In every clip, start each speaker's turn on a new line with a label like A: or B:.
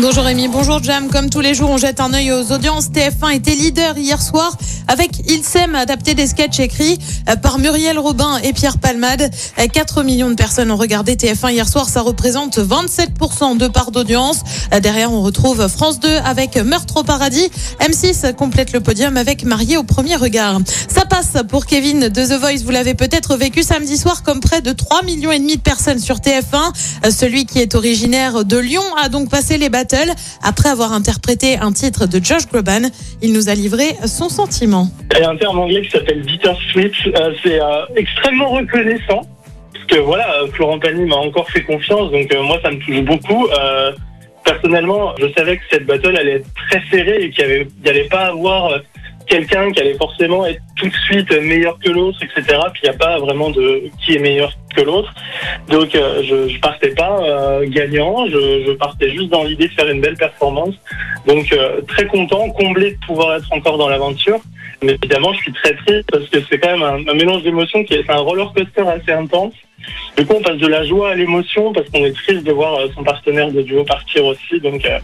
A: Bonjour Rémi, bonjour Jam. Comme tous les jours, on jette un œil aux audiences. TF1 était leader hier soir avec Il s'aime adapté des sketchs écrits euh, par Muriel Robin et Pierre Palmade. 4 millions de personnes ont regardé TF1 hier soir. Ça représente 27% de part d'audience. Euh, Derrière, on retrouve France 2 avec Meurtre au paradis. M6 complète le podium avec Marié au premier regard. Ça passe pour Kevin de The Voice. Vous l'avez peut-être vécu samedi soir comme près de 3 millions et demi de personnes sur TF1. Euh, Celui qui est originaire de Lyon a donc passé les Après avoir interprété un titre de Josh Groban, il nous a livré son sentiment.
B: Il y a un terme anglais qui s'appelle bittersweet. Euh, c'est euh, extrêmement reconnaissant. Parce que voilà, euh, Florent Pagny m'a encore fait confiance, donc euh, moi ça me touche beaucoup. Personnellement, je savais que cette battle allait être très serrée et qu'il n'y allait pas avoir quelqu'un qui allait forcément être tout de suite meilleur que l'autre, etc. Puis il n'y a pas vraiment de qui est meilleur que l'autre. Donc euh, je, je partais pas euh, gagnant, je, je partais juste dans l'idée de faire une belle performance. Donc euh, très content, comblé de pouvoir être encore dans l'aventure. Mais évidemment, je suis très triste parce que c'est quand même un, un mélange d'émotions qui est, c'est un roller coaster assez intense. Du coup, on passe de la joie à l'émotion parce qu'on est triste de voir euh, son partenaire de duo partir aussi. Donc, euh,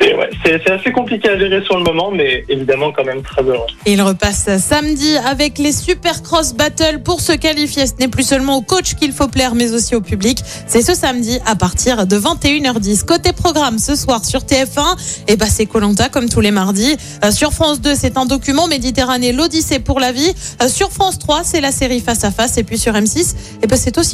B: c'est ouais, assez compliqué à gérer sur le moment, mais évidemment quand même très heureux.
A: Il repasse samedi avec les Super Cross Battle pour se qualifier. Ce n'est plus seulement au coach qu'il faut plaire, mais aussi au public. C'est ce samedi à partir de 21h10. Côté programme, ce soir sur TF1, et bah c'est Colanta comme tous les mardis. Euh, sur France 2, c'est un document Méditerranée, l'Odyssée pour la vie. Euh, sur France 3, c'est la série Face à Face. Et puis sur M6, et bah c'est aussi